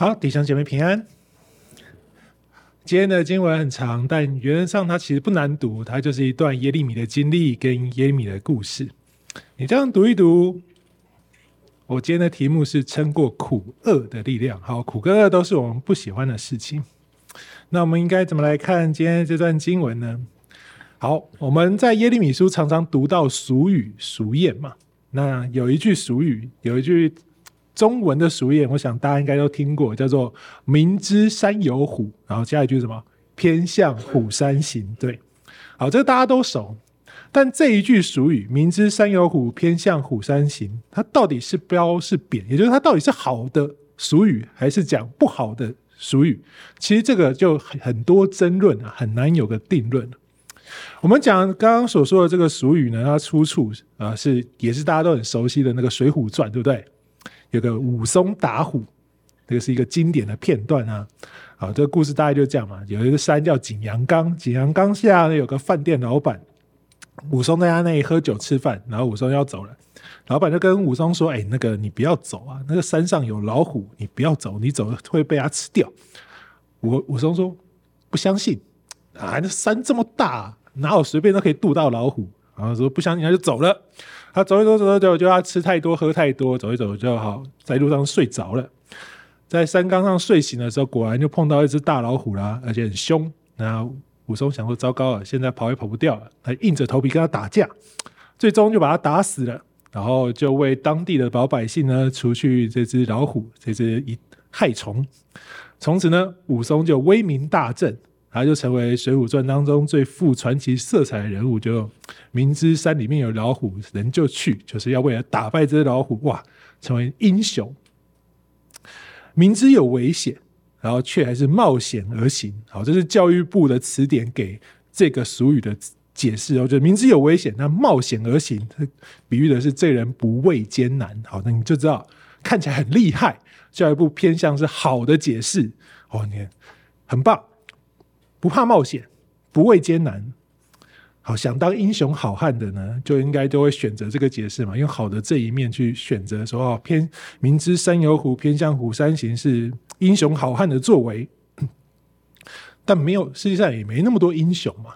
好，弟兄姐妹平安。今天的经文很长，但原则上它其实不难读，它就是一段耶利米的经历跟耶利米的故事。你这样读一读，我今天的题目是撑过苦厄的力量。好，苦跟厄都是我们不喜欢的事情。那我们应该怎么来看今天这段经文呢？好，我们在耶利米书常常读到俗语俗谚嘛。那有一句俗语，有一句。中文的俗谚，我想大家应该都听过，叫做“明知山有虎”，然后加一句什么“偏向虎山行”。对，好，这个大家都熟。但这一句俗语“明知山有虎，偏向虎山行”，它到底是标是贬？也就是它到底是好的俗语，还是讲不好的俗语？其实这个就很多争论啊，很难有个定论。我们讲刚刚所说的这个俗语呢，它出处啊是也是大家都很熟悉的那个《水浒传》，对不对？有个武松打虎，这个是一个经典的片段啊。好，这个故事大概就这样嘛。有一个山叫景阳冈，景阳冈下呢有个饭店老板，武松在他那里喝酒吃饭，然后武松要走了，老板就跟武松说：“哎，那个你不要走啊，那个山上有老虎，你不要走，你走了会被它吃掉。”武武松说：“不相信啊，那山这么大，哪有随便都可以渡到老虎？”然后说：“不相信，他就走了。”他走一走，走一走，就他吃太多，喝太多，走一走就好，在路上睡着了。在山岗上睡醒的时候，果然就碰到一只大老虎啦，而且很凶。那武松想说：糟糕了，现在跑也跑不掉了，他硬着头皮跟他打架，最终就把他打死了。然后就为当地的老百姓呢除去这只老虎，这只一害虫。从此呢，武松就威名大振。他就成为《水浒传》当中最富传奇色彩的人物，就明知山里面有老虎，人就去，就是要为了打败这只老虎，哇，成为英雄。明知有危险，然后却还是冒险而行。好，这是教育部的词典给这个俗语的解释哦，就明知有危险，那冒险而行，比喻的是这人不畏艰难。好，那你就知道看起来很厉害。教育部偏向是好的解释哦，你看很棒。不怕冒险，不畏艰难，好，想当英雄好汉的呢，就应该都会选择这个解释嘛，用好的这一面去选择说哦，偏明知山有虎，偏向虎山行是英雄好汉的作为，但没有，实际上也没那么多英雄嘛。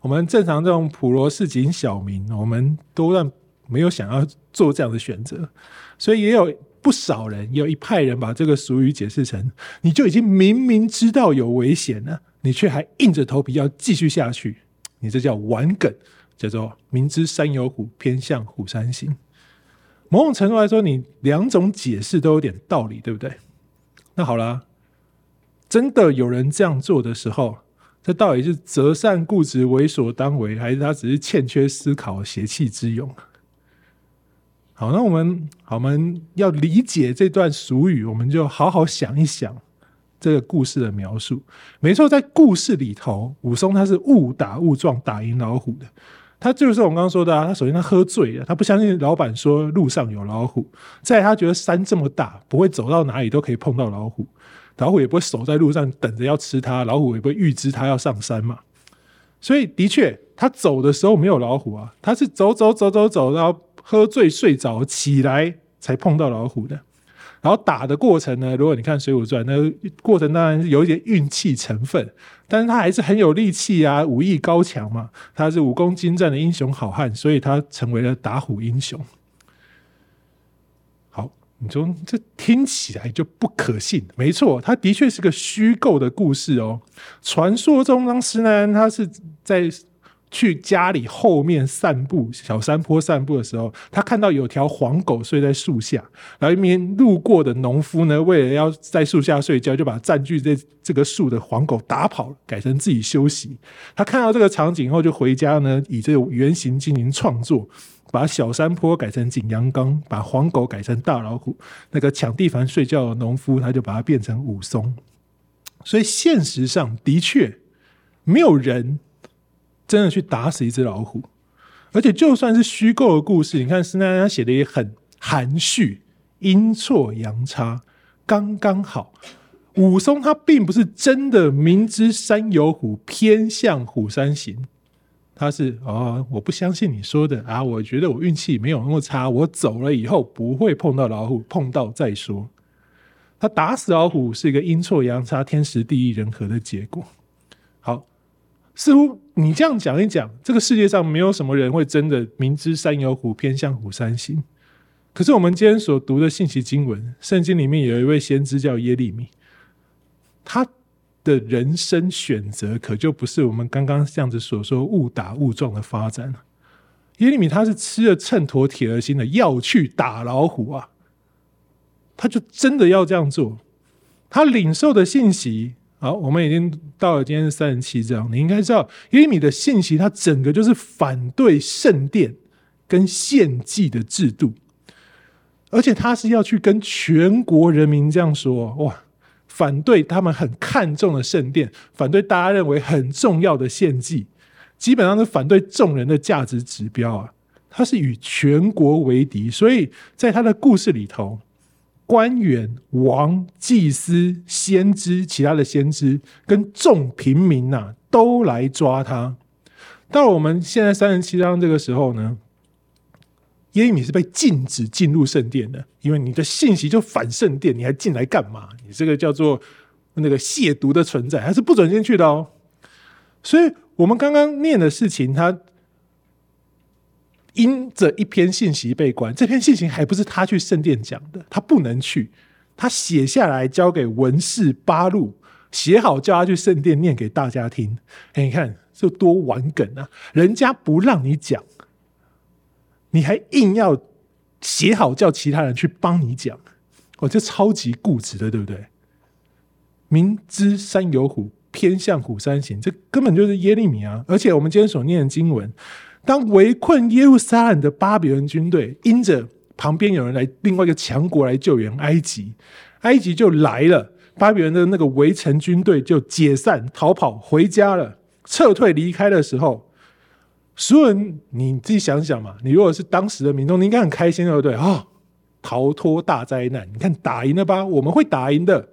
我们正常这种普罗市井小民，我们都让没有想要做这样的选择，所以也有不少人，也有一派人把这个俗语解释成，你就已经明明知道有危险了。你却还硬着头皮要继续下去，你这叫顽梗，叫做明知山有虎，偏向虎山行。某种程度来说，你两种解释都有点道理，对不对？那好了，真的有人这样做的时候，这到底是择善固执、为所当为，还是他只是欠缺思考、邪气之勇？好，那我们好，我们要理解这段俗语，我们就好好想一想。这个故事的描述没错，在故事里头，武松他是误打误撞打赢老虎的。他就是我们刚刚说的啊，他首先他喝醉了，他不相信老板说路上有老虎，再来他觉得山这么大，不会走到哪里都可以碰到老虎，老虎也不会守在路上等着要吃他，老虎也不会预知他要上山嘛。所以的确，他走的时候没有老虎啊，他是走走走走走，然后喝醉睡着起来才碰到老虎的。然后打的过程呢，如果你看《水浒传》，那过程当然是有一点运气成分，但是他还是很有力气啊，武艺高强嘛，他是武功精湛的英雄好汉，所以他成为了打虎英雄。好，你说这听起来就不可信，没错，他的确是个虚构的故事哦。传说中当时呢，他是在。去家里后面散步，小山坡散步的时候，他看到有条黄狗睡在树下，然后一名路过的农夫呢，为了要在树下睡觉，就把占据这这个树的黄狗打跑，改成自己休息。他看到这个场景后，就回家呢，以这个原型进行创作，把小山坡改成景阳冈，把黄狗改成大老虎。那个抢地盘睡觉的农夫，他就把它变成武松。所以现实上的确没有人。真的去打死一只老虎，而且就算是虚构的故事，你看施耐庵他写的也很含蓄，阴错阳差，刚刚好。武松他并不是真的明知山有虎，偏向虎山行，他是哦，我不相信你说的啊，我觉得我运气没有那么差，我走了以后不会碰到老虎，碰到再说。他打死老虎是一个阴错阳差、天时地利人和的结果。好，似乎你这样讲一讲，这个世界上没有什么人会真的明知山有虎，偏向虎山行。可是我们今天所读的信息经文，圣经里面有一位先知叫耶利米，他的人生选择可就不是我们刚刚这样子所说误打误撞的发展了。耶利米他是吃了秤砣铁了心的要去打老虎啊，他就真的要这样做。他领受的信息，好，我们已经到了今天是三十七章，你应该知道耶利米的信息，他整个就是反对圣殿跟献祭的制度，而且他是要去跟全国人民这样说，哇！反对他们很看重的圣殿，反对大家认为很重要的献祭，基本上是反对众人的价值指标啊。他是与全国为敌，所以在他的故事里头，官员、王、祭司、先知、其他的先知跟众平民呐、都来抓他。到了我们现在三十七章这个时候呢，耶利米是被禁止进入圣殿的，因为你的信息就反圣殿，你还进来干嘛？你这个叫做那个亵渎的存在，还是不准进去的哦。所以，我们刚刚念的事情，他因着一篇信息被关，这篇信息还不是他去圣殿讲的，他不能去，他写下来交给文士八路，写好叫他去圣殿念给大家听。哎，你看这多玩梗啊！人家不让你讲。你还硬要写好叫其他人去帮你讲，哦，这超级固执的，对不对？明知山有虎，偏向虎山行，这根本就是耶利米啊！而且我们今天所念的经文，当围困耶路撒冷的巴比伦军队，因着旁边有人来，另外一个强国来救援埃及，埃及就来了，巴比伦的那个围城军队就解散逃跑回家了，撤退离开的时候。所有人，你自己想想嘛。你如果是当时的民众，你应该很开心，对不对？啊、逃脱大灾难，你看打赢了吧？我们会打赢的。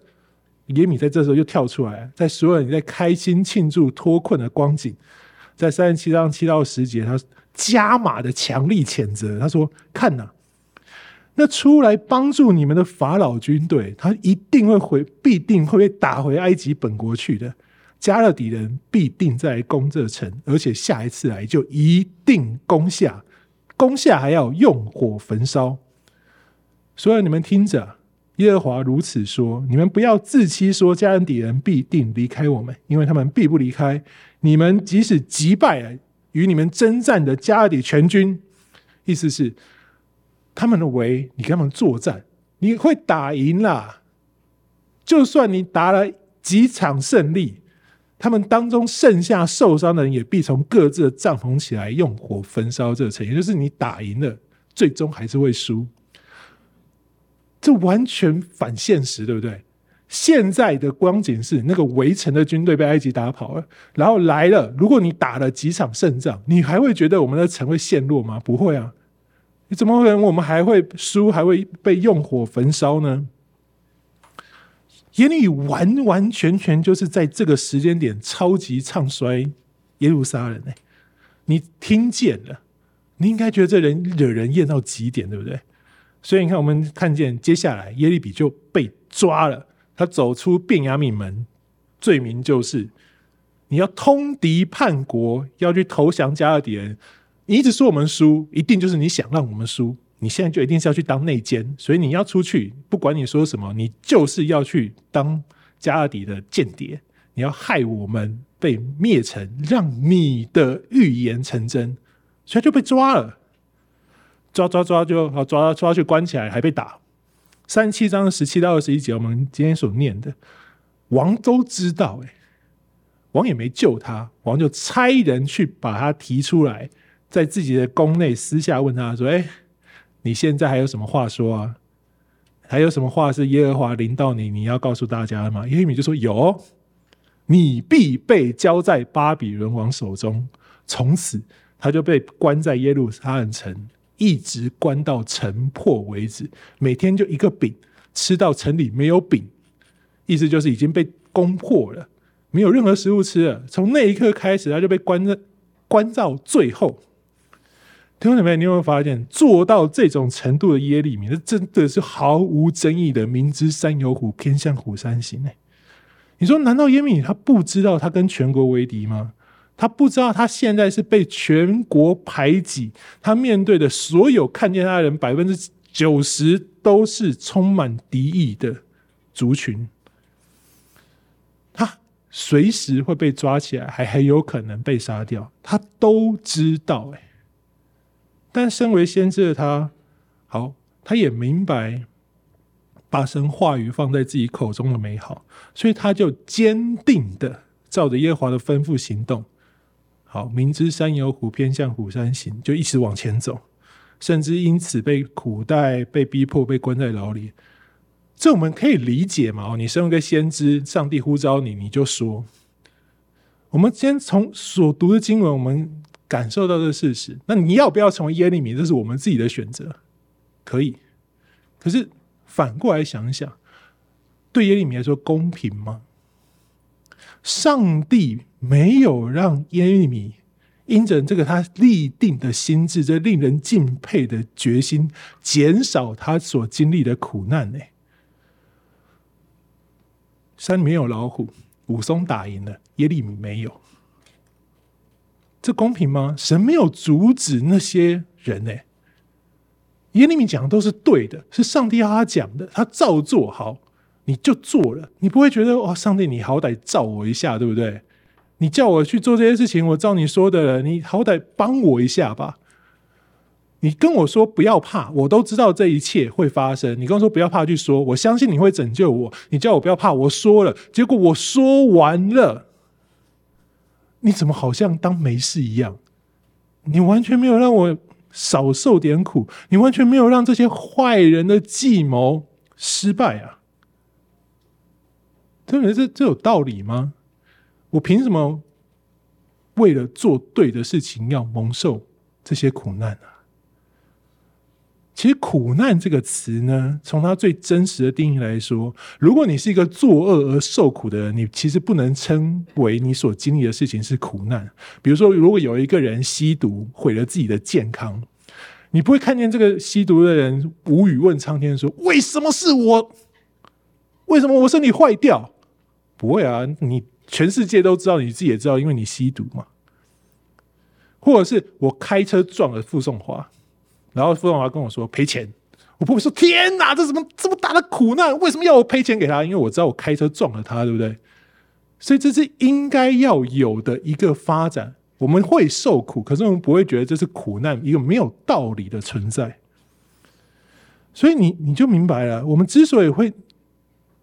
耶米在这时候就跳出来，在所有人在开心庆祝脱困的光景，在三十七章七到十节，他加码的强力谴责。他说：“看呐、那出来帮助你们的法老军队，他一定会回，必定会被打回埃及本国去的。”加勒底人必定再来攻这城，而且下一次来就一定攻下，攻下还要用火焚烧。所以你们听着，耶和华如此说：你们不要自欺，说迦南底人必定离开我们，因为他们必不离开。你们即使击败与你们征战的迦勒底全军，意思是他们的围，你跟他们作战，你会打赢啦。就算你打了几场胜利。他们当中剩下受伤的人，也必从各自的帐篷起来，用火焚烧这城。也就是你打赢了，最终还是会输。这完全反现实，对不对？现在的光景是，那个围城的军队被埃及打跑了，然后来了。如果你打了几场胜仗，你还会觉得我们的城会陷落吗？不会啊！你怎么可能我们还会输，还会被用火焚烧呢？耶利完完全全就是在这个时间点超级唱衰耶路撒冷哎，你听见了，你应该觉得这人惹人厌到极点，对不对？所以你看，我们看见接下来耶利米就被抓了，他走出便雅悯门，罪名就是你要通敌叛国，要去投降加勒底人。你一直说我们输，一定就是你想让我们输。你现在就一定是要去当内奸，所以你要出去，不管你说什么，你就是要去当加勒底的间谍，你要害我们被灭城，让你的预言成真，所以就被抓了，抓抓抓就好，抓抓去关起来，还被打。三十七章十七到二十一节，我们今天所念的，王都知道，哎，王也没救他，王就差人去把他提出来，在自己的宫内私下问他说，哎。你现在还有什么话说啊？还有什么话是耶和华临到你，你要告诉大家的吗？耶利米就说：“有，你必被交在巴比伦王手中。从此，他就被关在耶路撒冷城，一直关到城破为止。每天就一个饼，吃到城里没有饼，意思就是已经被攻破了，没有任何食物吃了。从那一刻开始，他就被关在关到最后。”听众姊妹，你有没有发现，做到这种程度的耶利米，那真的是毫无争议的，明知山有虎，偏向虎山行呢？你说，难道耶利米他不知道他跟全国为敌吗？他不知道他现在是被全国排挤，他面对的所有看见他的人，百分之九十都是充满敌意的族群，他随时会被抓起来，还很有可能被杀掉，他都知道哎。但身为先知的他，好，他也明白把神话语放在自己口中的美好，所以他就坚定的照着耶和华的吩咐行动。好，明知山有虎，偏向虎山行，就一直往前走，甚至因此被苦待、被逼迫、被关在牢里。这我们可以理解嘛？哦，你身为一个先知，上帝呼召你，你就说。我们今天从所读的经文，我们感受到的事实。那你要不要成为耶利米？这是我们自己的选择，可以。可是反过来想想，对耶利米来说公平吗？上帝没有让耶利米因着这个他立定的心志，这令人敬佩的决心，减少他所经历的苦难呢？山里面有老虎，武松打赢了，耶利米没有，这公平吗？神没有阻止那些人呢？耶利米讲的都是对的，是上帝要他讲的，他照做好。你就做了，你不会觉得哇，上帝，你好歹照我一下，对不对？你叫我去做这些事情，我照你说的了，你好歹帮我一下吧。你跟我说不要怕，我都知道这一切会发生。你跟我说不要怕，去说，我相信你会拯救我。你叫我不要怕，我说了，结果我说完了，你怎么好像当没事一样？你完全没有让我少受点苦，你完全没有让这些坏人的计谋失败啊！真的这这有道理吗？我凭什么为了做对的事情要蒙受这些苦难啊？其实“苦难”这个词呢，从它最真实的定义来说，如果你是一个作恶而受苦的人，你其实不能称为你所经历的事情是苦难。比如说，如果有一个人吸毒毁了自己的健康，你不会看见这个吸毒的人无语问苍天说：“为什么是我？为什么我身体坏掉？”不会啊，你全世界都知道，你自己也知道，因为你吸毒嘛。或者是我开车撞了傅颂华，然后傅颂华跟我说赔钱，我不会说天哪，这怎么这么大的苦难？为什么要我赔钱给他？因为我知道我开车撞了他，对不对？所以这是应该要有的一个发展。我们会受苦，可是我们不会觉得这是苦难，一个没有道理的存在。所以你你就明白了，我们之所以会。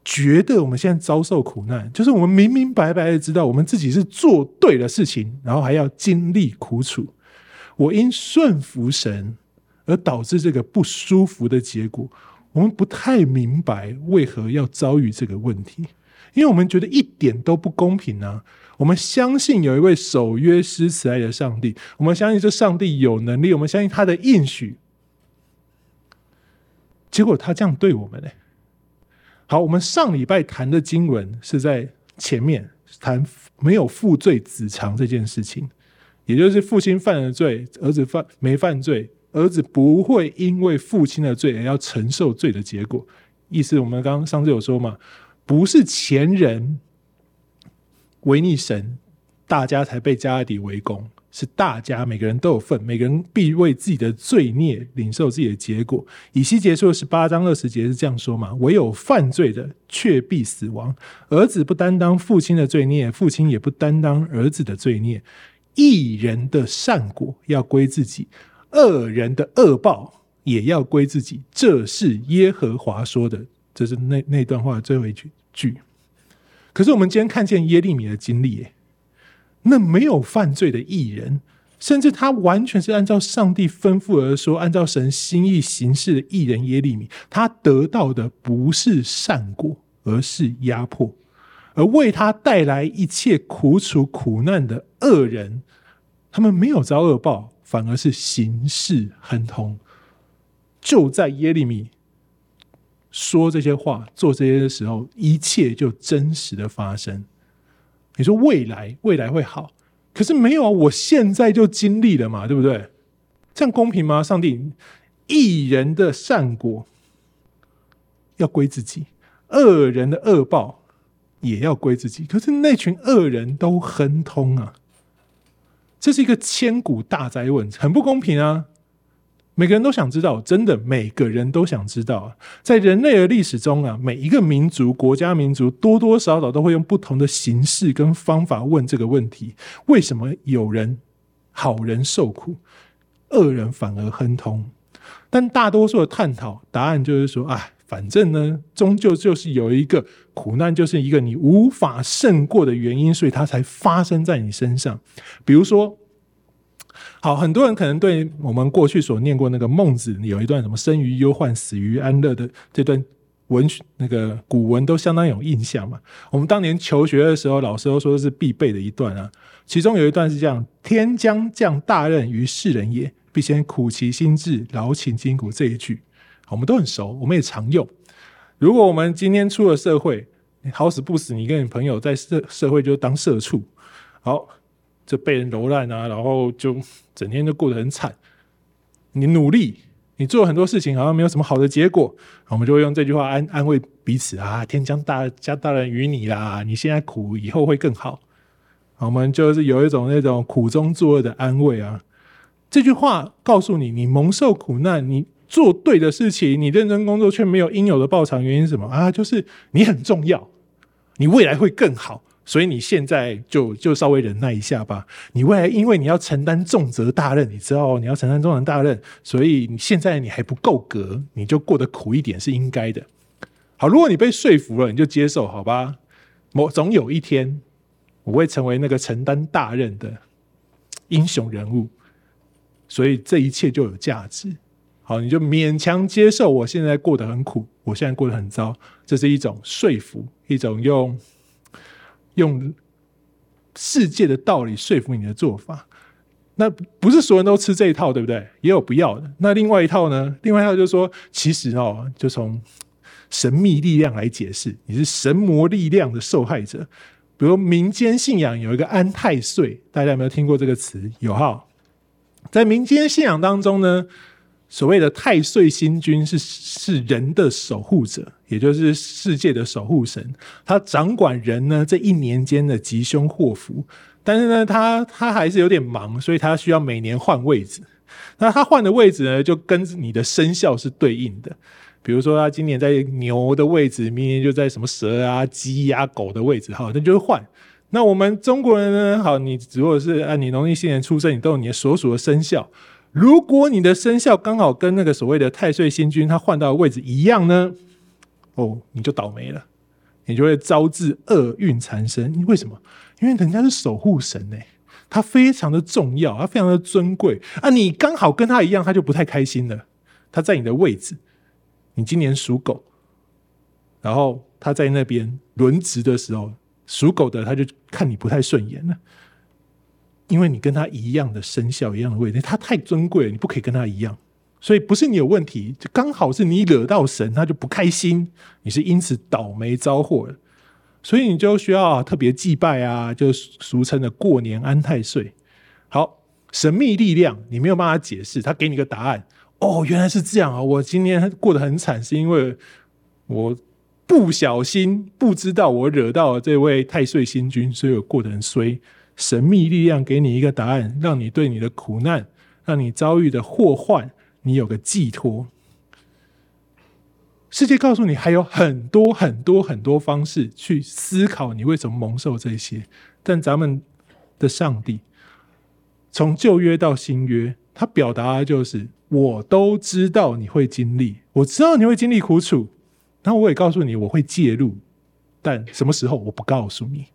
觉得我们现在遭受苦难，就是我们明明白白的知道我们自己是做对的事情，然后还要经历苦楚。我因顺服神而导致这个不舒服的结果，我们不太明白为何要遭遇这个问题，因为我们觉得一点都不公平啊！我们相信有一位守约施慈爱的上帝，我们相信这上帝有能力，我们相信他的应许，结果他这样对我们呢？好，我们上礼拜谈的经文是在前面谈没有父罪子偿这件事情，也就是父亲犯了罪，儿子犯没犯罪，儿子不会因为父亲的罪而要承受罪的结果。意思我们刚刚上次有说嘛，不是前人违逆神，大家才被加底围攻。是大家每个人都有份，每个人必为自己的罪孽领受自己的结果。以西结书的十八章二十节是这样说嘛？唯有犯罪的，却必死亡。儿子不担当父亲的罪孽，父亲也不担当儿子的罪孽。一人的善果要归自己，恶人的恶报也要归自己。这是耶和华说的。这是那那段话的最后一句句。可是我们今天看见耶利米的经历，那没有犯罪的艺人，甚至他完全是按照上帝吩咐而说，按照神心意行事的艺人耶利米，他得到的不是善果，而是压迫；而为他带来一切苦楚苦难的恶人，他们没有遭恶报，反而是行事亨通。就在耶利米说这些话、做这些的时候，一切就真实的发生。你说未来未来会好，可是没有啊！我现在就经历了嘛，对不对？这样公平吗？上帝，义人的善果要归自己，恶人的恶报也要归自己。可是那群恶人都亨通啊，这是一个千古大灾问，很不公平啊！每个人都想知道，真的每个人都想知道啊！在人类的历史中啊，每一个民族、国家、民族多多少少都会用不同的形式跟方法问这个问题：为什么有人好人受苦？恶人反而亨通，但大多数的探讨答案就是说，哎，反正呢，终究就是有一个苦难，就是一个你无法胜过的原因，所以它才发生在你身上。比如说，好，很多人可能对我们过去所念过那个孟子有一段什么“生于忧患，死于安乐”的这段文那个古文都相当有印象嘛。我们当年求学的时候，老师都说是必备的一段啊。其中有一段是这样：“天将降大任于世人也。”必先苦其心志，劳其筋骨。这一句，我们都很熟，我们也常用。如果我们今天出了社会，你好死不死，你跟你朋友在社社会就当社畜，好，就被人蹂躏啊，然后就整天都过得很惨。你努力，你做很多事情，好像没有什么好的结果，我们就会用这句话安安慰彼此啊：天将大加大任于你啦，你现在苦，以后会更好。我们就是有一种那种苦中作乐的安慰啊。这句话告诉你，你蒙受苦难，你做对的事情，你认真工作却没有应有的报偿，原因是什么啊？就是你很重要，你未来会更好，所以你现在就就稍微忍耐一下吧。你未来因为你要承担重责大任，你知道你要承担重责大任，所以你现在你还不够格，你就过得苦一点是应该的。好，如果你被说服了，你就接受，好吧？某总有一天，我会成为那个承担大任的英雄人物。所以这一切就有价值，好，你就勉强接受。我现在过得很苦，我现在过得很糟，这是一种说服，一种用用世界的道理说服你的做法。那不是所有人都吃这一套，对不对？也有不要的。那另外一套呢？另外一套就是说，其实哦，就从神秘力量来解释，你是神魔力量的受害者。比如民间信仰有一个安太岁，大家有没有听过这个词？有哈。在民间信仰当中呢，所谓的太岁星君是是人的守护者，也就是世界的守护神，他掌管人呢这一年间的吉凶祸福。但是呢，他他还是有点忙，所以他需要每年换位置。那他换的位置呢，就跟你的生肖是对应的。比如说，他今年在牛的位置，明年就在什么蛇啊、鸡呀、狗的位置，好，那就会换。那我们中国人呢？好，你如果是按你农历新年出生，你都有你的所属的生肖。如果你的生肖刚好跟那个所谓的太岁星君他换到的位置一样呢？哦，你就倒霉了，你就会招致厄运缠身。为什么？因为人家是守护神呢，他非常的重要，他非常的尊贵啊。你刚好跟他一样，他就不太开心了。他在你的位置，你今年属狗，然后他在那边轮值的时候。属狗的他就看你不太顺眼了，因为你跟他一样的生肖一样的位置，他太尊贵了，你不可以跟他一样，所以不是你有问题，就刚好是你惹到神，他就不开心，你是因此倒霉遭祸，所以你就需要特别祭拜啊，就俗称的过年安太岁。好，神秘力量你没有办法解释，他给你个答案，哦，原来是这样啊，我今天过得很惨，是因为我。不小心不知道我惹到了这位太岁星君，所以我过得很衰。神秘力量给你一个答案，让你对你的苦难，让你遭遇的祸患，你有个寄托。世界告诉你还有很多很多很多方式去思考你为什么蒙受这些，但咱们的上帝从旧约到新约，他表达的就是我都知道你会经历，我知道你会经历苦楚。然后我也告诉你，我会介入，但什么时候我不告诉你。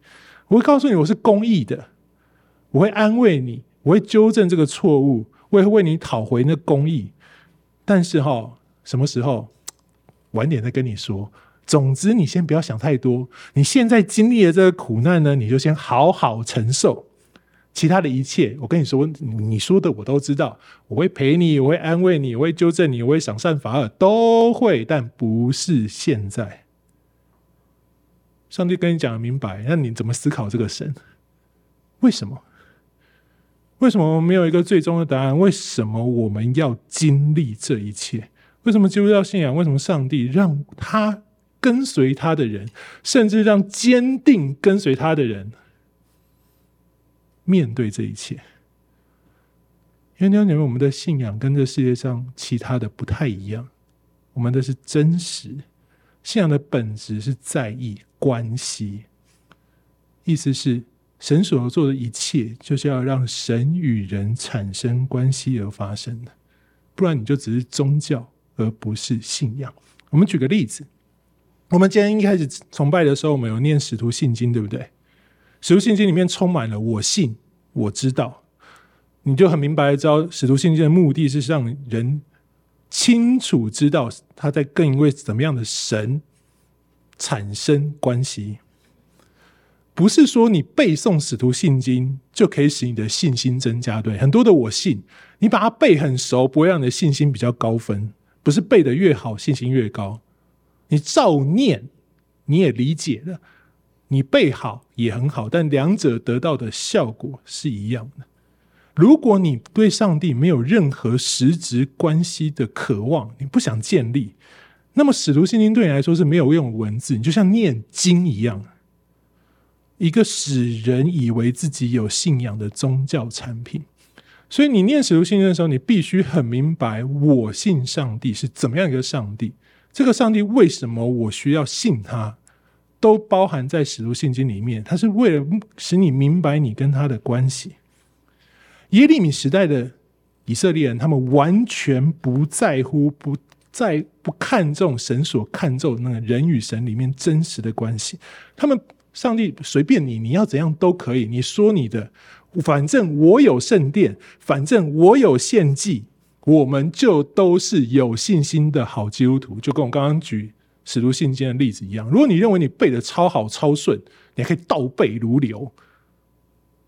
我会告诉你，我是公义的，我会安慰你，我会纠正这个错误，我会为你讨回那公义。但是哈，什么时候晚点再跟你说。总之，你先不要想太多。你现在经历的这个苦难呢，你就先好好承受。其他的一切，我跟你说，你说的我都知道。我会陪你，我会安慰你，我会纠正你，我会赏善罚恶，都会，但不是现在。上帝跟你讲的明白，那你怎么思考这个神？为什么？为什么没有一个最终的答案？为什么我们要经历这一切？为什么基督教信仰？为什么上帝让他跟随他的人，甚至让坚定跟随他的人面对这一切？因为你们，我们的信仰跟这世界上其他的不太一样，我们的是真实。信仰的本质是在意关系，意思是神所做的一切，就是要让神与人产生关系而发生的，不然你就只是宗教，而不是信仰。我们举个例子，我们今天一开始崇拜的时候，我们有念使徒信经，对不对？使徒信经里面充满了“我信，我知道”。你就很明白知道，使徒信经的目的是让人清楚知道他在跟一位怎么样的神产生关系，不是说你背诵使徒信经就可以使你的信心增加。对，很多的我信，你把它背很熟，不会让你的信心比较高分。不是背的越好，信心越高。你照念，你也理解了，你背好也很好，但两者得到的效果是一样的。如果你对上帝没有任何实质关系的渴望，你不想建立，那么使徒信经对你来说是没有用文字，你就像念经一样，一个使人以为自己有信仰的宗教产品。所以你念使徒信经的时候，你必须很明白，我信上帝是怎么样一个上帝，这个上帝为什么我需要信他，都包含在使徒信经里面。他是为了使你明白你跟他的关系。耶利米时代的以色列人，他们完全不在乎，不在不看重神所看重那个人与神里面真实的关系。他们上帝随便你，你要怎样都可以。你说你的，反正我有圣殿，反正我有献祭，我们就都是有信心的好基督徒。就跟我刚刚举使徒信经的例子一样。如果你认为你背的超好超顺，你还可以倒背如流。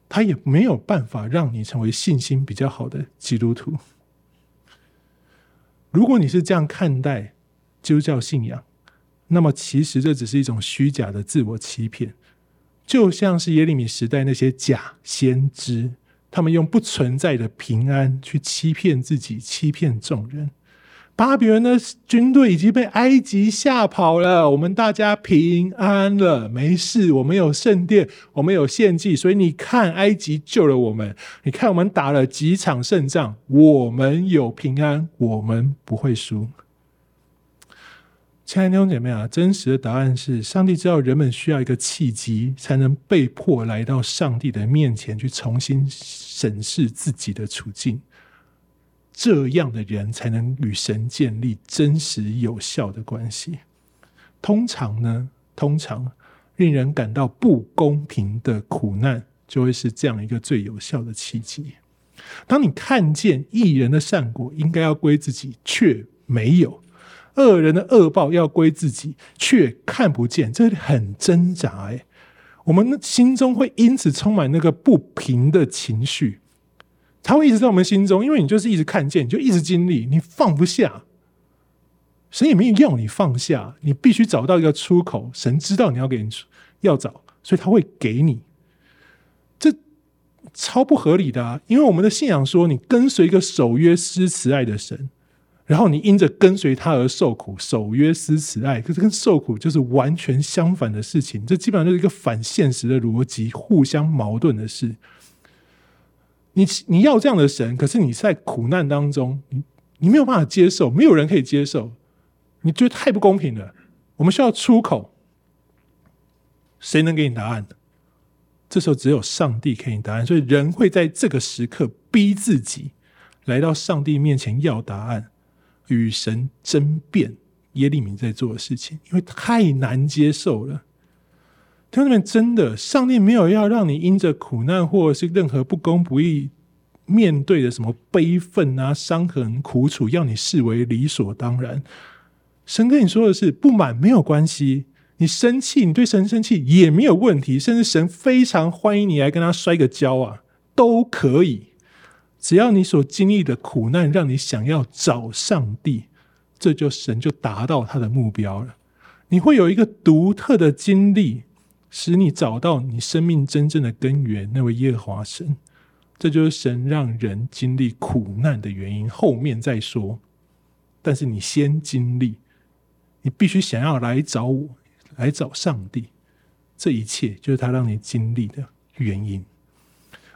他也没有办法让你成为信心比较好的基督徒。如果你是这样看待基督教信仰，那么其实这只是一种虚假的自我欺骗，就像是耶利米时代那些假先知，他们用不存在的平安去欺骗自己，欺骗众人。巴比伦的军队已经被埃及吓跑了，我们大家平安了，没事。我们有圣殿，我们有献祭，所以你看，埃及救了我们。你看，我们打了几场胜仗，我们有平安，我们不会输。亲爱的弟兄姐妹啊，真实的答案是，上帝知道人们需要一个契机，才能被迫来到上帝的面前，去重新审视自己的处境。这样的人才能与神建立真实有效的关系。通常呢，通常令人感到不公平的苦难，就会是这样一个最有效的契机。当你看见义人的善果应该要归自己，却没有；恶人的恶报要归自己，却看不见，这里很挣扎。哎，我们心中会因此充满那个不平的情绪。他会一直在我们心中，因为你就是一直看见，你就一直经历，你放不下。神也没有要你放下，你必须找到一个出口。神知道你要给你要找，所以他会给你。这超不合理的啊！因为我们的信仰说，你跟随一个守约施慈爱的神，然后你因着跟随他而受苦。守约施慈爱，可是跟受苦就是完全相反的事情。这基本上就是一个反现实的逻辑，互相矛盾的事。你你要这样的神，可是你在苦难当中，你你没有办法接受，没有人可以接受，你觉得太不公平了。我们需要出口，谁能给你答案？这时候只有上帝给你答案，所以人会在这个时刻逼自己来到上帝面前要答案，与神争辩耶利米在做的事情，因为太难接受了。弟们，真的，上帝没有要让你因着苦难或者是任何不公不义面对的什么悲愤啊、伤痕、苦楚，要你视为理所当然。神跟你说的是，不满没有关系，你生气，你对神生气也没有问题，甚至神非常欢迎你来跟他摔个跤啊，都可以。只要你所经历的苦难让你想要找上帝，这就神就达到他的目标了。你会有一个独特的经历。使你找到你生命真正的根源，那位耶和华神，这就是神让人经历苦难的原因。后面再说，但是你先经历，你必须想要来找我，来找上帝。这一切就是他让你经历的原因。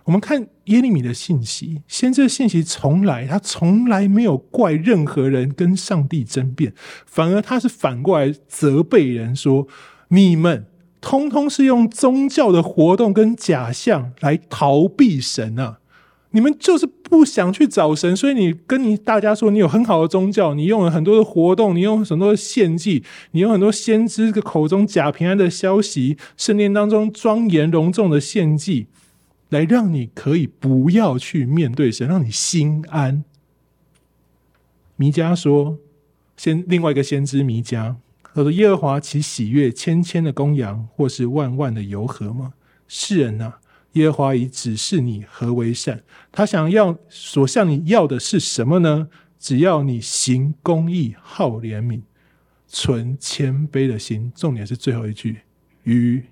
我们看耶利米的信息，先知的信息从来他从来没有怪任何人跟上帝争辩，反而他是反过来责备人说：你们通通是用宗教的活动跟假象来逃避神啊！你们就是不想去找神，所以你跟你大家说你有很好的宗教，你用了很多的活动，你用很多的献祭，你用很多先知的口中假平安的消息，圣殿当中庄严隆重的献祭。来让你可以不要去面对神，让你心安。弥迦说：“先另外一个先知弥迦，他说耶和华岂喜悦千千的公羊，或是万万的油和吗？世人呐、啊，耶和华已指示你何为善，他想要所向你要的是什么呢？只要你行公义、好怜悯、存谦卑的心。重点是最后一句：与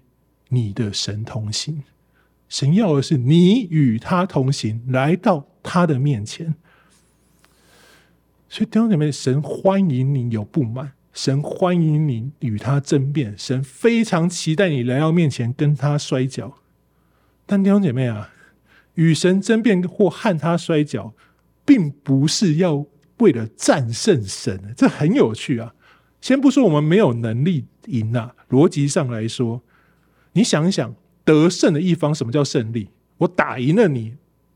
你的神同行。”神要的是你与他同行，来到他的面前。所以弟兄姐妹，神欢迎你有不满，神欢迎你与他争辩，神非常期待你来到面前跟他摔跤。但弟兄姐妹啊，与神争辩或和他摔跤，并不是要为了战胜神，这很有趣啊。先不说我们没有能力赢啊，逻辑上来说，你想一想。得胜的一方，什么叫胜利？我打赢了你，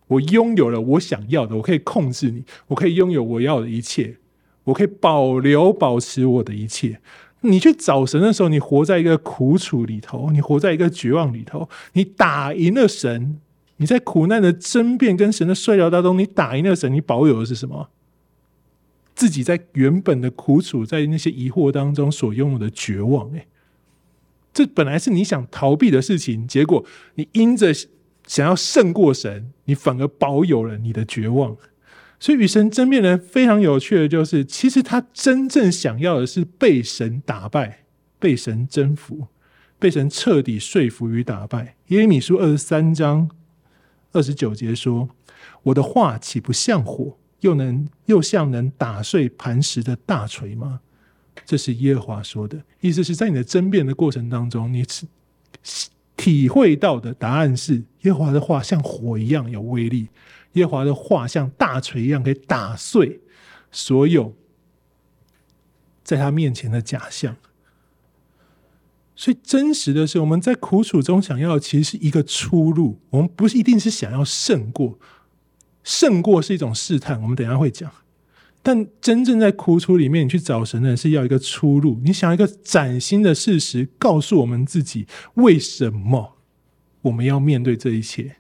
我拥有了我想要的，我可以控制你，我可以拥有我要的一切，我可以保留、保持我的一切。你去找神的时候，你活在一个苦楚里头，你活在一个绝望里头。你打赢了神，你在苦难的争辩跟神的摔跤当中，你打赢了神，你保有的是什么？自己在原本的苦楚，在那些疑惑当中所拥有的绝望。诶。这本来是你想逃避的事情，结果你因着想要胜过神，你反而保有了你的绝望。所以与神争辩人非常有趣的就是，其实他真正想要的是被神打败、被神征服、被神彻底说服与打败。耶利米书二十三章二十九节说：“我的话岂不像火，又能又像能打碎磐石的大锤吗？”这是耶和华说的意思，是在你的争辩的过程当中，你体会到的答案是：耶和华的话像火一样有威力，耶和华的话像大锤一样可以打碎所有在他面前的假象。所以，真实的是，我们在苦楚中想要的其实是一个出路。我们不是一定是想要胜过，胜过是一种试探。我们等下会讲。但真正在苦楚里面，你去找神的人是要一个出路。你想一个崭新的事实，告诉我们自己为什么我们要面对这一切，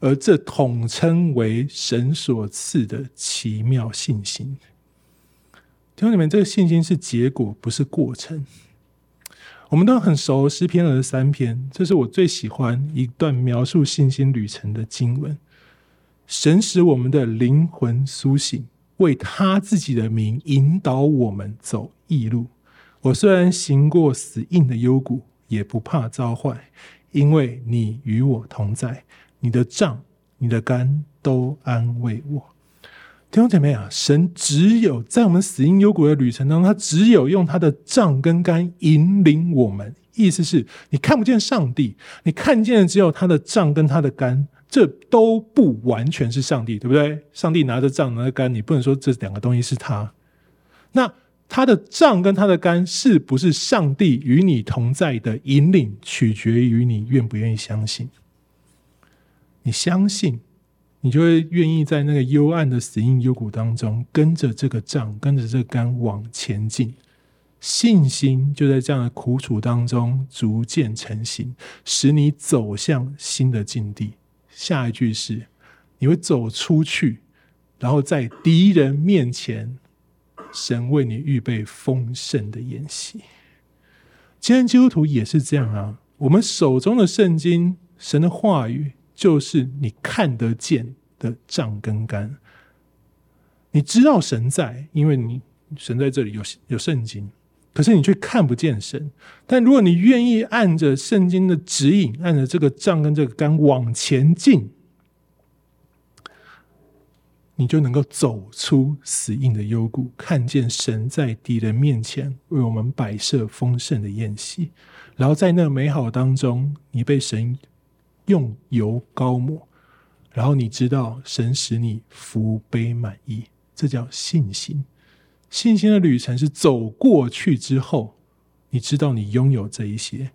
而这统称为神所赐的奇妙信心。弟兄姊妹，这个信心是结果，不是过程。我们都很熟诗篇二十三篇，这是我最喜欢一段描述信心旅程的经文。神使我们的灵魂苏醒。为他自己的名引导我们走义路。我虽然行过死荫的幽谷，也不怕遭坏，因为你与我同在。你的杖、你的竿都安慰我。弟兄姐妹啊，神只有在我们死荫幽谷的旅程当中，他只有用他的杖跟竿引领我们。意思是你看不见上帝，你看见的只有他的杖跟他的竿。这都不完全是上帝，对不对？上帝拿着杖拿着竿，你不能说这两个东西是他。那他的杖跟他的竿是不是上帝与你同在的引领，取决于你愿不愿意相信。你相信，你就会愿意在那个幽暗的死荫幽谷当中，跟着这个杖，跟着这个竿往前进。信心就在这样的苦楚当中逐渐成型，使你走向新的境地。下一句是，你会走出去，然后在敌人面前，神为你预备丰盛的筵席。今天基督徒也是这样啊，我们手中的圣经，神的话语，就是你看得见的杖跟竿。你知道神在，因为你神在这里有有圣经。可是你却看不见神，但如果你愿意按着圣经的指引，按着这个杖跟这个杆往前进，你就能够走出死荫的幽谷，看见神在敌人面前为我们摆设丰盛的宴席，然后在那美好当中，你被神用油膏抹，然后你知道神使你福杯满溢，这叫信心。信心的旅程是走过去之后，你知道你拥有这一些，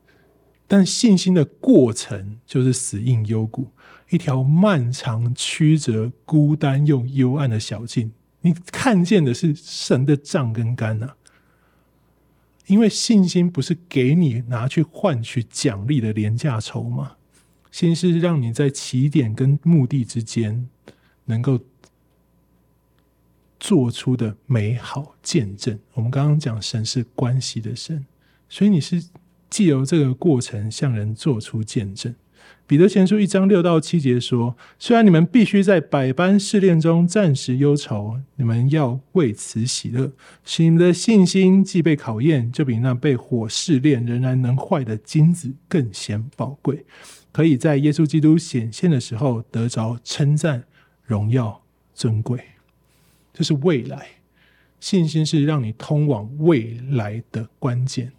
但信心的过程就是死荫幽谷。一条漫长、曲折、孤单又幽暗的小径，你看见的是神的杖跟竿呐、啊。因为信心不是给你拿去换取奖励的廉价筹码，信心是让你在起点跟目的之间能够做出的美好见证。我们刚刚讲神是关系的神，所以你是借由这个过程向人做出见证。彼得前书一章六到七节说：“虽然你们必须在百般试炼中暂时忧愁，你们要为此喜乐，使你们的信心既被考验，就比那被火试炼仍然能坏的金子更显宝贵，可以在耶稣基督显现的时候得着称赞、荣耀、尊贵。”这是未来，信心是让你通往未来的关键。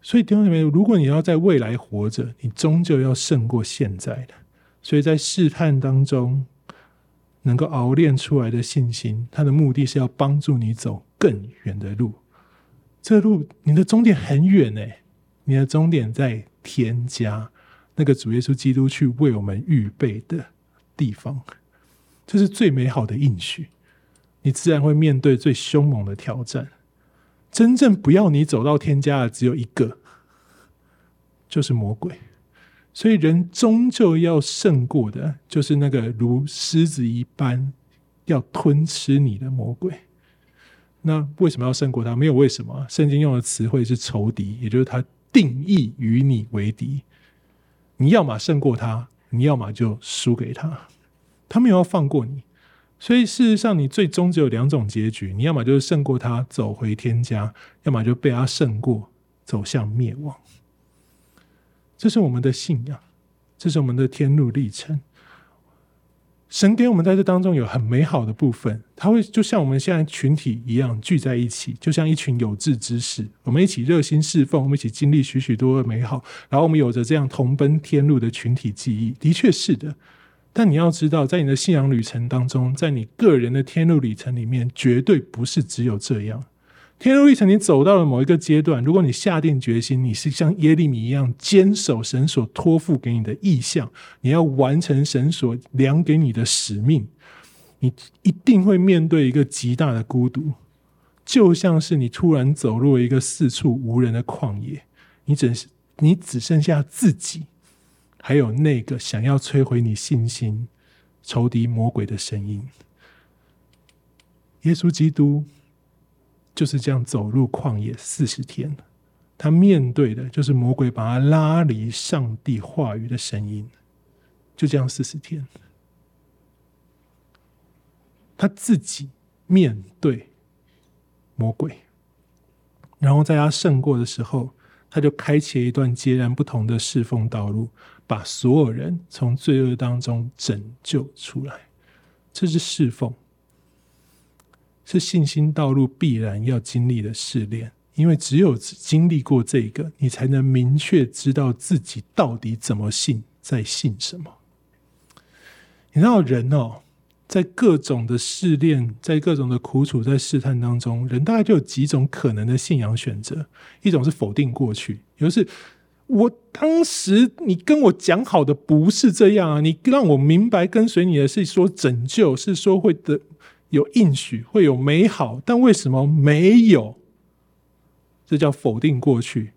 所以弟兄姐妹，如果你要在未来活着，你终究要胜过现在的。所以在试探当中，能够熬炼出来的信心，它的目的是要帮助你走更远的路。这路你的终点很远呢，你的终点在天家，那个主耶稣基督去为我们预备的地方，这是最美好的应许。你自然会面对最凶猛的挑战。真正不要你走到天家的只有一个，就是魔鬼。所以人终究要胜过的，就是那个如狮子一般要吞吃你的魔鬼。那为什么要胜过他？没有为什么。圣经用的词汇是仇敌，也就是他定义与你为敌。你要么胜过他，你要么就输给他。他没有要放过你。所以事实上，你最终只有两种结局：你要么就是胜过他，走回天家；要么就被他胜过，走向灭亡。这是我们的信仰，这是我们的天路历程。神给我们在这当中有很美好的部分，他会就像我们现在群体一样聚在一起，就像一群有志之士，我们一起热心侍奉，我们一起经历许许多多的美好，然后我们有着这样同奔天路的群体记忆。的确是的。但你要知道，在你的信仰旅程当中，在你个人的天路旅程里面，绝对不是只有这样。天路历程，你走到了某一个阶段，如果你下定决心，你是像耶利米一样坚守神所托付给你的意向，你要完成神所量给你的使命，你一定会面对一个极大的孤独，就像是你突然走入了一个四处无人的旷野，你只是你只剩下自己。还有那个想要摧毁你信心、仇敌魔鬼的声音，耶稣基督就是这样走入旷野四十天，他面对的就是魔鬼把他拉离上帝话语的声音，就这样四十天，他自己面对魔鬼，然后在他胜过的时候，他就开启一段截然不同的侍奉道路。把所有人从罪恶当中拯救出来，这是侍奉，是信心道路必然要经历的试炼。因为只有经历过这个，你才能明确知道自己到底怎么信，在信什么。你知道人哦，在各种的试炼，在各种的苦楚，在试探当中，人大概就有几种可能的信仰选择：一种是否定过去，有就是。我当时你跟我讲好的不是这样啊！你让我明白跟随你的是说拯救，是说会的有应许，会有美好，但为什么没有？这叫否定过去。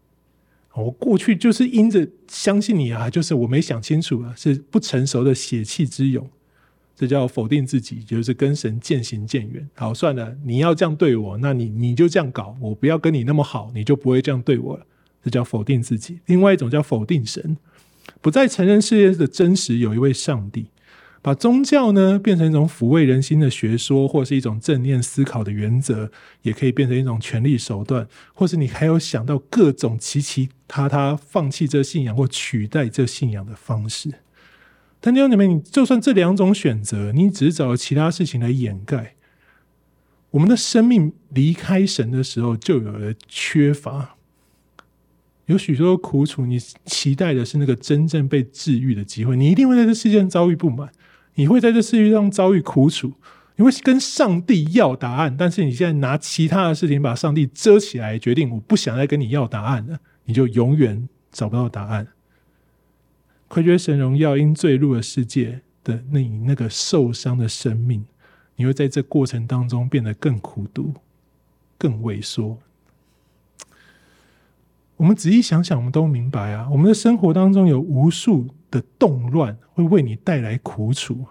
我过去就是因着相信你啊，就是我没想清楚啊，是不成熟的血气之勇。这叫否定自己，就是跟神渐行渐远。好，算了，你要这样对我，那你你就这样搞，我不要跟你那么好，你就不会这样对我了。这叫否定自己，另外一种叫否定神，不再承认世界的真实，有一位上帝，把宗教呢变成一种抚慰人心的学说，或是一种正念思考的原则，也可以变成一种权力手段，或是你还有想到各种其其他他放弃这信仰或取代这信仰的方式。但弟兄姊妹，你就算这两种选择，你只是找了其他事情来掩盖，我们的生命离开神的时候，就有了缺乏。有许多苦楚，你期待的是那个真正被治愈的机会，你一定会在这世界上遭遇不满，你会在这世界上遭遇苦楚，你会跟上帝要答案，但是你现在拿其他的事情把上帝遮起来，决定我不想再跟你要答案了，你就永远找不到答案。亏缺神荣耀，因坠入了世界的那你那个受伤的生命，你会在这过程当中变得更苦毒、更萎缩。我们仔细想想，我们都明白啊，我们的生活当中有无数的动乱会为你带来苦楚。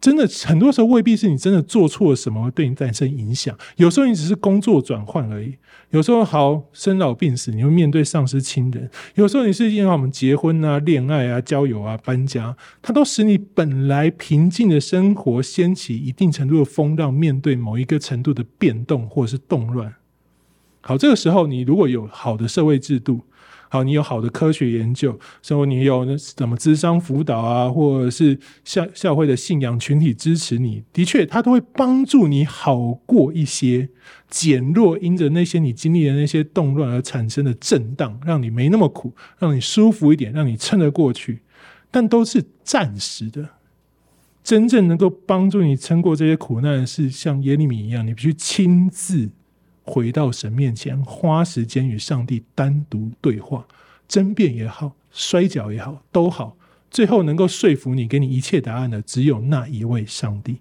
真的，很多时候未必是你真的做错了什么，会对你产生影响。有时候你只是工作转换而已。有时候好生老病死，你会面对丧失亲人。有时候你是因为我们结婚啊、恋爱啊、交友啊、搬家，它都使你本来平静的生活掀起一定程度的风浪，面对某一个程度的变动或者是动乱。好，这个时候你如果有好的社会制度。好，你有好的科学研究，说你有那什么智商辅导啊，或者是教教会的信仰群体支持你，的确，他都会帮助你好过一些，减弱因着那些你经历的那些动乱而产生的震荡，让你没那么苦，让你舒服一点，让你撑得过去。但都是暂时的，真正能够帮助你撑过这些苦难的是像耶利米一样，你必须亲自。回到神面前，花时间与上帝单独对话，争辩也好，摔跤也好，都好，最后能够说服你，给你一切答案的，只有那一位上帝。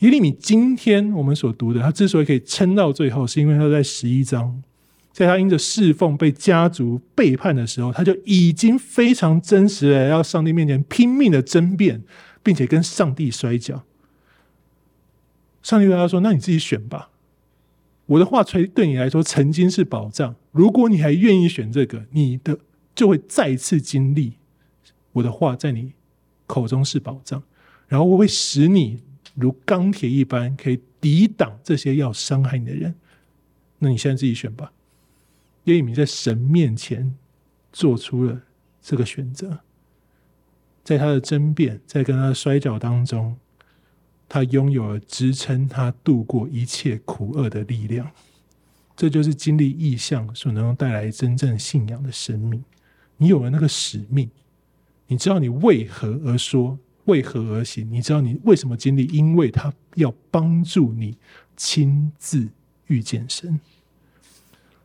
耶利米今天我们所读的，他之所以可以撑到最后，是因为他在十一章，在他因着侍奉被家族背叛的时候，他就已经非常真实的要上帝面前拼命的争辩，并且跟上帝摔跤。上帝对他说：“那你自己选吧。”我的话，对对你来说曾经是保障。如果你还愿意选这个，你的就会再次经历我的话在你口中是保障，然后我会使你如钢铁一般，可以抵挡这些要伤害你的人。那你现在自己选吧。耶利米在神面前做出了这个选择，在他的争辩，在跟他的摔跤当中。他拥有了支撑他度过一切苦厄的力量，这就是经历异象所能带来真正信仰的生命。你有了那个使命，你知道你为何而说，为何而行，你知道你为什么经历，因为他要帮助你亲自遇见神。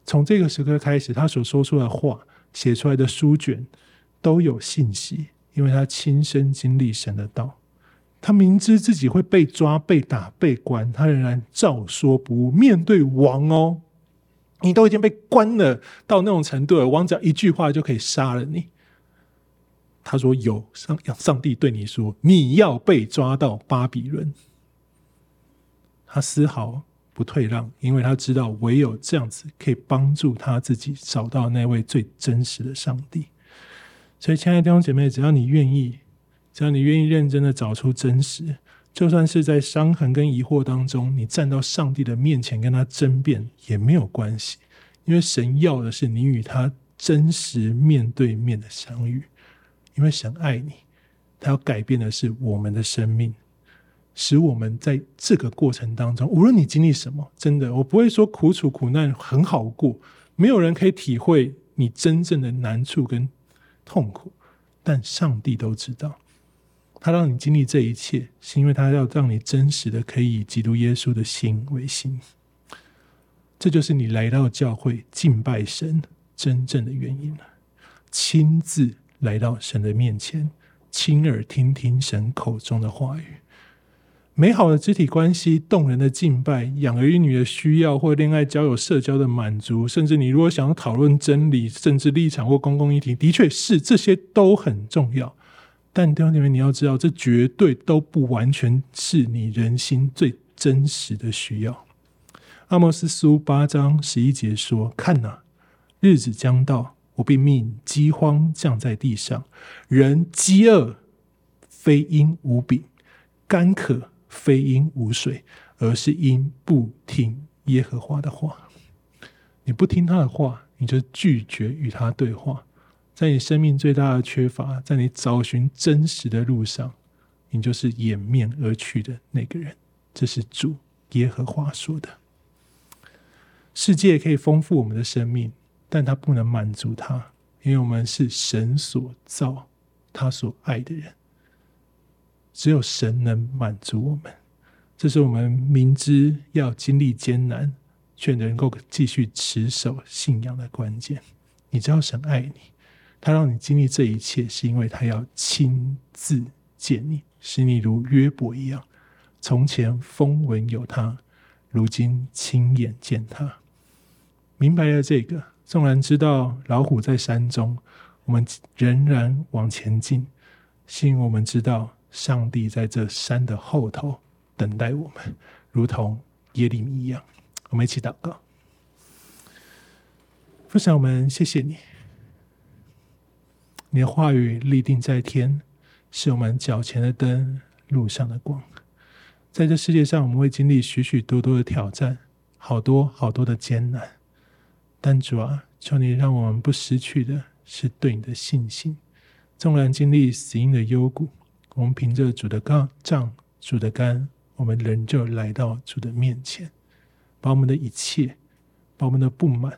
从这个时刻开始，他所说出来的话、写出来的书卷都有信息，因为他亲身经历神的道。他明知自己会被抓、被打、被关，他仍然照说不误。面对王哦，你都已经被关了到那种程度了，王只要一句话就可以杀了你。他说：“有上上帝对你说，你要被抓到巴比伦。”他丝毫不退让，因为他知道唯有这样子可以帮助他自己找到那位最真实的上帝。所以，亲爱的弟兄姐妹，只要你愿意。只要你愿意认真的找出真实，就算是在伤痕跟疑惑当中，你站到上帝的面前跟他争辩也没有关系，因为神要的是你与他真实面对面的相遇，因为神爱你，他要改变的是我们的生命，使我们在这个过程当中，无论你经历什么，真的，我不会说苦楚苦难很好过，没有人可以体会你真正的难处跟痛苦，但上帝都知道。他让你经历这一切，是因为他要让你真实的可以以基督耶稣的心为心。这就是你来到教会敬拜神真正的原因了。亲自来到神的面前，亲耳听听神口中的话语。美好的肢体关系、动人的敬拜、养儿育女的需要，或恋爱、交友、社交的满足，甚至你如果想要讨论真理、政治立场或公共议题，的确是这些都很重要。但弟兄姐妹，你要知道，这绝对都不完全是你人心最真实的需要。阿摩斯书八章十一节说：“看哪，日子将到，我必命饥荒降在地上，人饥饿，非因无饼；干渴，非因无水，而是因不听耶和华的话。你不听他的话，你就拒绝与他对话。”在你生命最大的缺乏，在你找寻真实的路上，你就是掩面而去的那个人。这是主耶和华说的。世界可以丰富我们的生命，但它不能满足它，因为我们是神所造、他所爱的人。只有神能满足我们。这是我们明知要经历艰难，却能够继续持守信仰的关键。你知道神爱你，他让你经历这一切，是因为他要亲自见你，使你如约伯一样，从前风闻有他，如今亲眼见他。明白了这个，纵然知道老虎在山中，我们仍然往前进，是因为我们知道上帝在这山的后头。等待我们，如同耶利米一样。我们一起祷告，父神，我们谢谢你，你的话语立定在天，是我们脚前的灯，路上的光。在这世界上，我们会经历许许多多的挑战，好多好多的艰难。但主啊，求你让我们不失去的是对你的信心。纵然经历死荫的幽谷，我们凭着主的杠杖、主的竿。我们仍旧来到主的面前，把我们的一切，把我们的不满、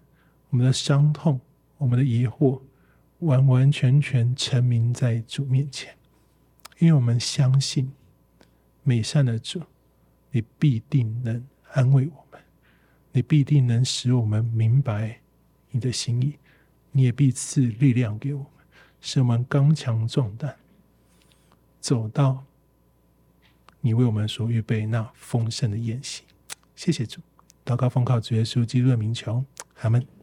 我们的伤痛、我们的疑惑，完完全全沉迷在主面前，因为我们相信美善的主，你必定能安慰我们，你必定能使我们明白你的心意，你也必赐力量给我们，使我们刚强壮胆，走到。你为我们所预备那丰盛的宴席，谢谢主，祷告奉靠主耶稣基督的名求，阿门。